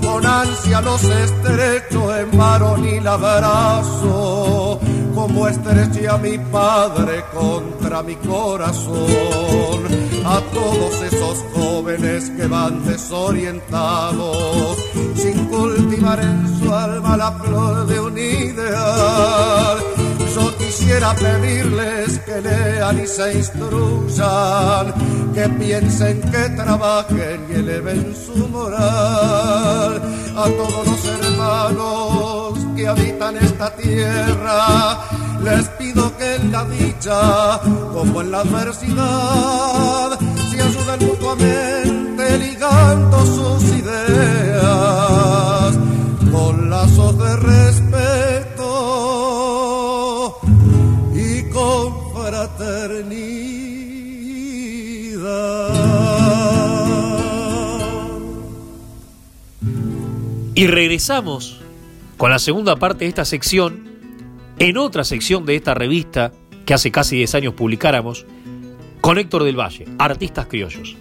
Con ansia los estrecho en varón y abrazo, como estreché mi padre contra mi corazón. A todos esos jóvenes que van desorientados, sin cultivar en su alma la flor de un ideal. Yo quisiera pedirles que lean y se instruyan, que piensen, que trabajen y eleven su moral. A todos los hermanos que habitan esta tierra, les pido que en la dicha como en la adversidad se ayuden mutuamente ligando sus ideas Y regresamos con la segunda parte de esta sección, en otra sección de esta revista que hace casi 10 años publicáramos, con Héctor del Valle, Artistas Criollos.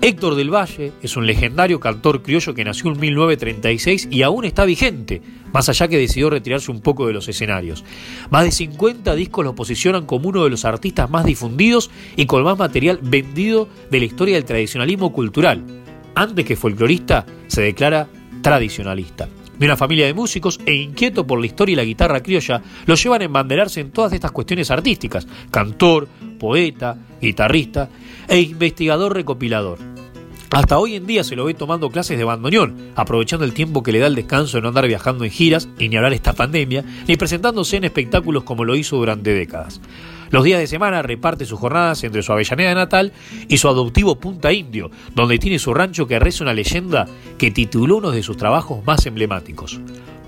Héctor del Valle es un legendario cantor criollo que nació en 1936 y aún está vigente, más allá que decidió retirarse un poco de los escenarios. Más de 50 discos lo posicionan como uno de los artistas más difundidos y con más material vendido de la historia del tradicionalismo cultural. Antes que folclorista, se declara tradicionalista. De una familia de músicos e inquieto por la historia y la guitarra criolla, lo llevan a embanderarse en todas estas cuestiones artísticas, cantor, poeta, guitarrista e investigador recopilador. Hasta hoy en día se lo ve tomando clases de bandoneón, aprovechando el tiempo que le da el descanso de no andar viajando en giras, y ni hablar esta pandemia, ni presentándose en espectáculos como lo hizo durante décadas. Los días de semana reparte sus jornadas entre su Avellaneda natal y su adoptivo Punta Indio, donde tiene su rancho que reza una leyenda que tituló uno de sus trabajos más emblemáticos,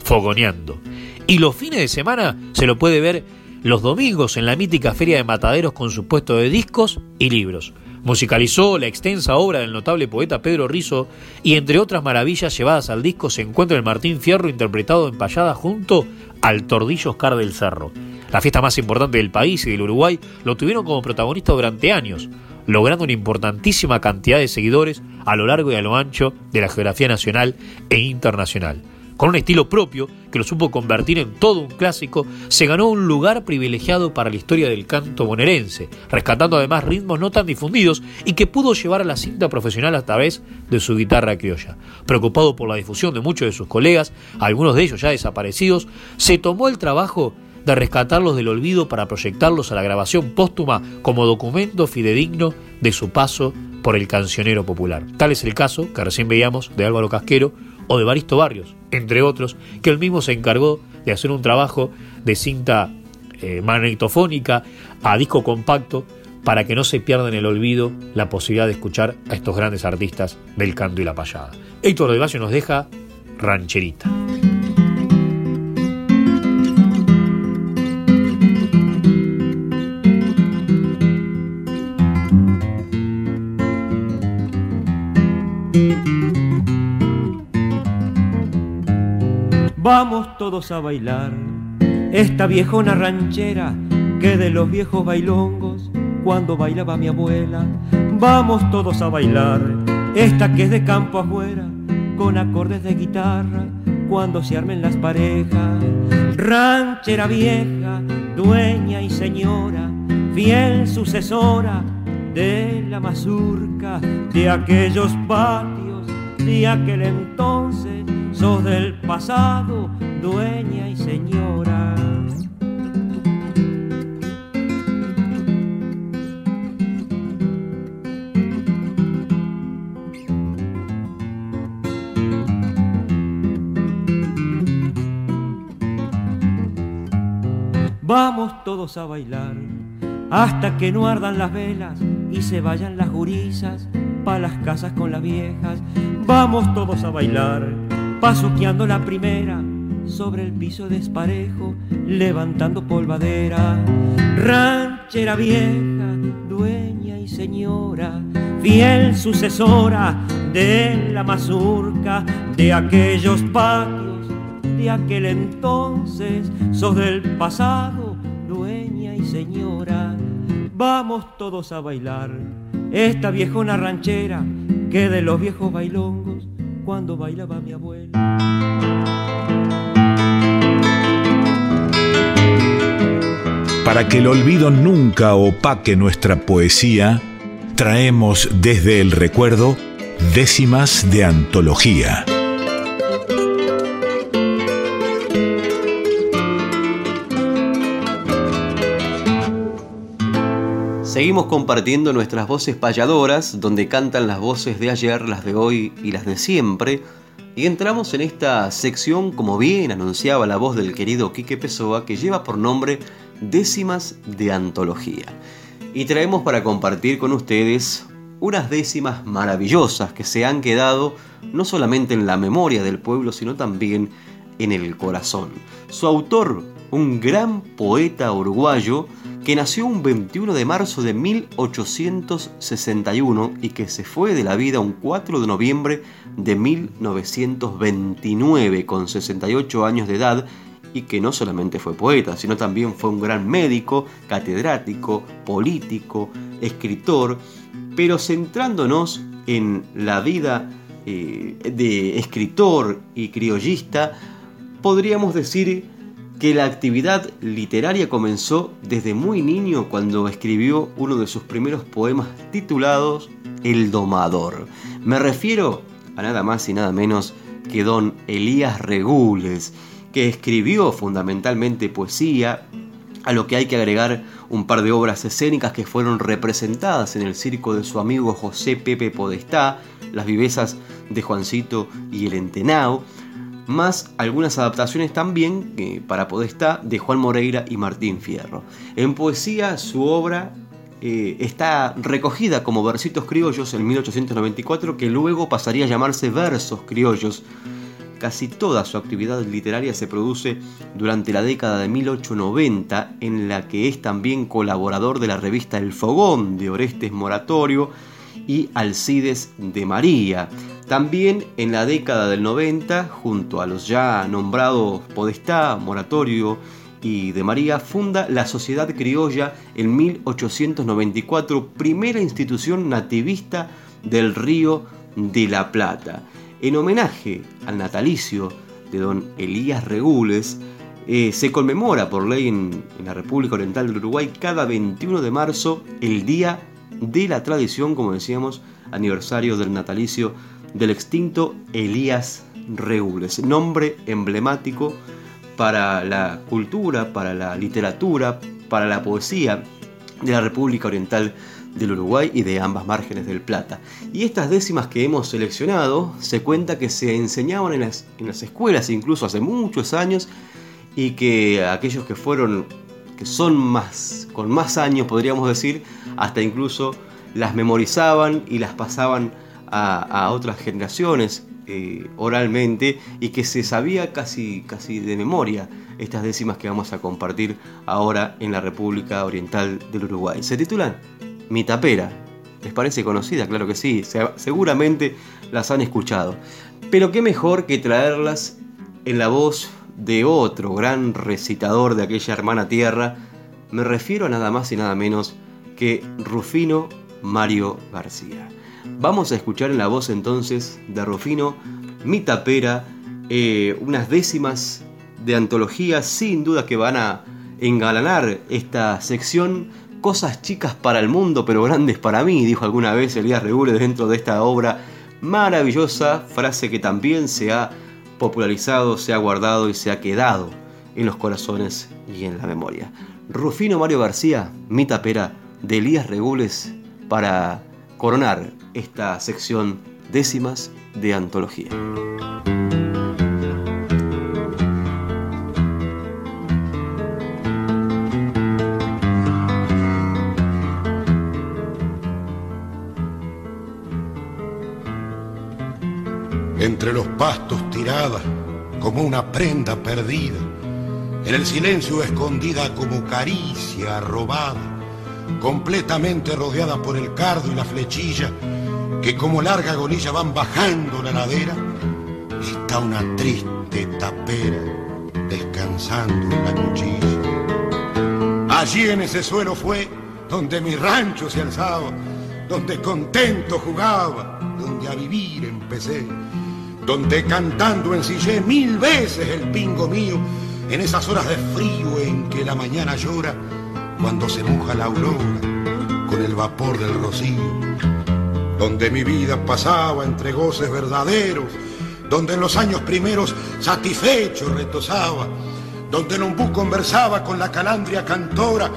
Fogoneando. Y los fines de semana se lo puede ver los domingos en la mítica Feria de Mataderos con su puesto de discos y libros. Musicalizó la extensa obra del notable poeta Pedro Rizo y entre otras maravillas llevadas al disco se encuentra el Martín Fierro interpretado en payada junto al Tordillo Oscar del Cerro. La fiesta más importante del país y del Uruguay lo tuvieron como protagonista durante años, logrando una importantísima cantidad de seguidores a lo largo y a lo ancho de la geografía nacional e internacional. Con un estilo propio que lo supo convertir en todo un clásico, se ganó un lugar privilegiado para la historia del canto bonaerense, rescatando además ritmos no tan difundidos y que pudo llevar a la cinta profesional a través de su guitarra criolla. Preocupado por la difusión de muchos de sus colegas, algunos de ellos ya desaparecidos, se tomó el trabajo de rescatarlos del olvido para proyectarlos a la grabación póstuma como documento fidedigno de su paso por el cancionero popular. Tal es el caso que recién veíamos de Álvaro Casquero o de Baristo Barrios, entre otros, que él mismo se encargó de hacer un trabajo de cinta eh, magnetofónica a disco compacto para que no se pierda en el olvido la posibilidad de escuchar a estos grandes artistas del canto y la payada. Héctor de Valle nos deja Rancherita. Vamos todos a bailar esta viejona ranchera que de los viejos bailongos cuando bailaba mi abuela. Vamos todos a bailar esta que es de campo afuera con acordes de guitarra cuando se armen las parejas. Ranchera vieja, dueña y señora, fiel sucesora de la mazurca de aquellos patios de aquel entonces sos del pasado, dueña y señora. Vamos todos a bailar hasta que no ardan las velas y se vayan las gurisas pa' las casas con las viejas. Vamos todos a bailar pasuqueando la primera sobre el piso desparejo, levantando polvadera. Ranchera vieja, dueña y señora, fiel sucesora de la mazurca, de aquellos patios, de aquel entonces, sos del pasado, niña y señora, vamos todos a bailar esta viejona ranchera que de los viejos bailongos cuando bailaba mi abuela. Para que el olvido nunca opaque nuestra poesía, traemos desde el recuerdo décimas de antología. Seguimos compartiendo nuestras voces payadoras, donde cantan las voces de ayer, las de hoy y las de siempre. Y entramos en esta sección, como bien anunciaba la voz del querido Quique Pessoa, que lleva por nombre Décimas de Antología. Y traemos para compartir con ustedes unas décimas maravillosas que se han quedado no solamente en la memoria del pueblo, sino también en el corazón. Su autor, un gran poeta uruguayo, que nació un 21 de marzo de 1861 y que se fue de la vida un 4 de noviembre de 1929 con 68 años de edad y que no solamente fue poeta, sino también fue un gran médico, catedrático, político, escritor, pero centrándonos en la vida eh, de escritor y criollista, podríamos decir que la actividad literaria comenzó desde muy niño cuando escribió uno de sus primeros poemas titulados El Domador. Me refiero a nada más y nada menos que don Elías Regules, que escribió fundamentalmente poesía, a lo que hay que agregar un par de obras escénicas que fueron representadas en el circo de su amigo José Pepe Podestá, Las vivezas de Juancito y el Entenao, más algunas adaptaciones también para Podestá de Juan Moreira y Martín Fierro. En poesía su obra eh, está recogida como versitos criollos en 1894 que luego pasaría a llamarse versos criollos. Casi toda su actividad literaria se produce durante la década de 1890 en la que es también colaborador de la revista El Fogón de Orestes Moratorio y Alcides de María. También en la década del 90, junto a los ya nombrados Podestá, Moratorio y de María, funda la Sociedad Criolla en 1894, primera institución nativista del Río de la Plata. En homenaje al natalicio de don Elías Regules, eh, se conmemora por ley en, en la República Oriental del Uruguay cada 21 de marzo el Día de la Tradición, como decíamos, aniversario del natalicio del extinto Elías Regules, nombre emblemático para la cultura, para la literatura, para la poesía de la República Oriental del Uruguay y de ambas márgenes del Plata. Y estas décimas que hemos seleccionado se cuenta que se enseñaban en las, en las escuelas incluso hace muchos años y que aquellos que fueron, que son más, con más años podríamos decir, hasta incluso las memorizaban y las pasaban a, otras generaciones eh, oralmente y que se sabía casi, casi de memoria estas décimas que vamos a compartir ahora en la República Oriental del Uruguay. Se titulan Mi tapera. ¿Les parece conocida? Claro que sí, seguramente las han escuchado. Pero qué mejor que traerlas en la voz de otro gran recitador de aquella hermana tierra. Me refiero a nada más y nada menos que Rufino Mario García. Vamos a escuchar en la voz entonces de Rufino Mi Tapera, eh, unas décimas de antología sin duda que van a engalanar esta sección. Cosas chicas para el mundo pero grandes para mí, dijo alguna vez Elías Regules dentro de esta obra maravillosa, frase que también se ha popularizado, se ha guardado y se ha quedado en los corazones y en la memoria. Rufino Mario García, Mi Tapera, de Elías Regules, para coronar esta sección décimas de antología. Entre los pastos tirada como una prenda perdida, en el silencio escondida como caricia robada completamente rodeada por el cardo y la flechilla, que como larga agonilla van bajando la ladera, está una triste tapera descansando en la cuchilla. Allí en ese suelo fue donde mi rancho se alzaba, donde contento jugaba, donde a vivir empecé, donde cantando ensillé mil veces el pingo mío, en esas horas de frío en que la mañana llora, cuando se moja la aurora con el vapor del rocío, donde mi vida pasaba entre goces verdaderos, donde en los años primeros satisfecho retosaba, donde Lombú conversaba con la calandria cantora,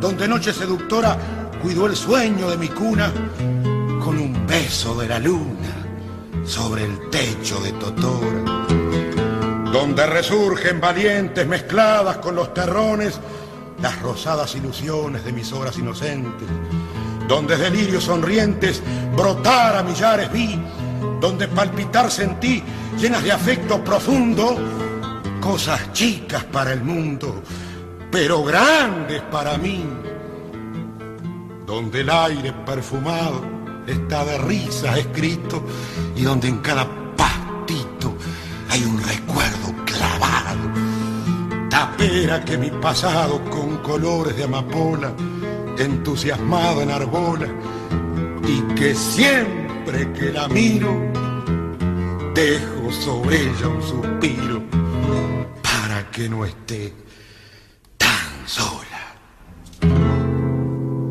donde noche seductora cuidó el sueño de mi cuna con un beso de la luna sobre el techo de Totora, donde resurgen valientes mezcladas con los terrones las rosadas ilusiones de mis horas inocentes, donde delirios sonrientes brotar a millares vi, donde palpitar sentí llenas de afecto profundo cosas chicas para el mundo, pero grandes para mí, donde el aire perfumado está de risas escrito y donde en cada pastito hay un recuerdo clavado. Tapera que mi pasado con colores de amapola, entusiasmada en arbola, y que siempre que la miro, dejo sobre ella un suspiro que no esté tan sola.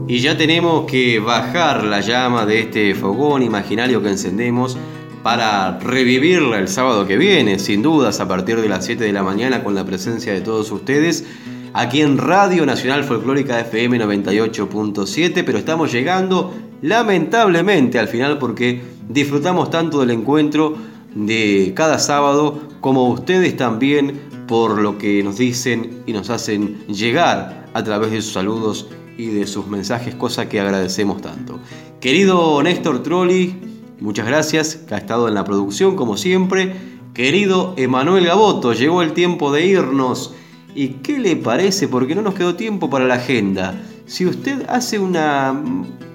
Y ya tenemos que bajar la llama de este fogón imaginario que encendemos para revivirla el sábado que viene, sin dudas, a partir de las 7 de la mañana con la presencia de todos ustedes aquí en Radio Nacional Folclórica FM 98.7, pero estamos llegando lamentablemente al final porque disfrutamos tanto del encuentro de cada sábado como ustedes también por lo que nos dicen y nos hacen llegar a través de sus saludos y de sus mensajes, cosa que agradecemos tanto. Querido Néstor Trolli, muchas gracias, que ha estado en la producción como siempre. Querido Emanuel Gaboto, llegó el tiempo de irnos. ¿Y qué le parece? Porque no nos quedó tiempo para la agenda. Si usted hace una...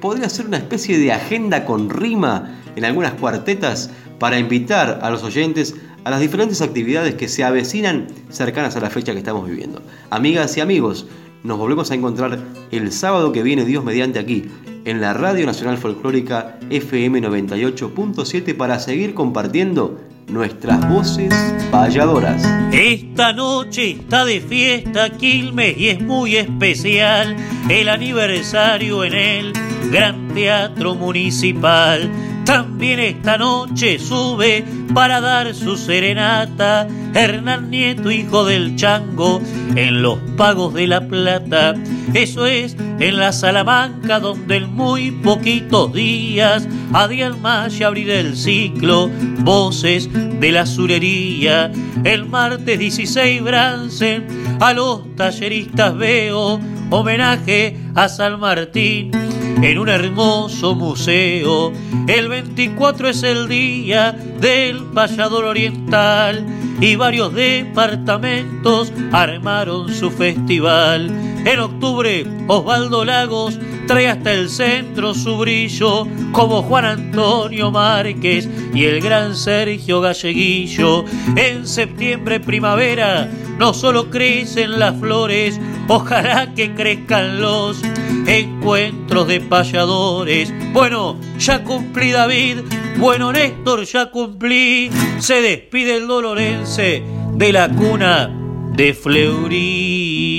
podría hacer una especie de agenda con rima en algunas cuartetas para invitar a los oyentes a las diferentes actividades que se avecinan cercanas a la fecha que estamos viviendo. Amigas y amigos, nos volvemos a encontrar el sábado que viene, Dios mediante aquí, en la Radio Nacional Folclórica FM 98.7 para seguir compartiendo nuestras voces payadoras. Esta noche está de fiesta Quilmes y es muy especial el aniversario en el Gran Teatro Municipal también esta noche sube para dar su serenata Hernán Nieto, hijo del chango, en los pagos de la plata. Eso es en la Salamanca, donde en muy poquitos días a más abrir el ciclo, voces de la surería. El martes 16 Bransen, a los talleristas veo homenaje a San Martín en un hermoso museo. El 24 es el día del payador oriental y varios departamentos armaron su festival. En octubre, Osvaldo Lagos trae hasta el centro su brillo, como Juan Antonio Márquez y el gran Sergio Galleguillo. En septiembre, primavera, no solo crecen las flores, ojalá que crezcan los encuentros de payadores. Bueno, ya cumplí David, bueno Néstor, ya cumplí. Se despide el dolorense de la cuna de Fleury.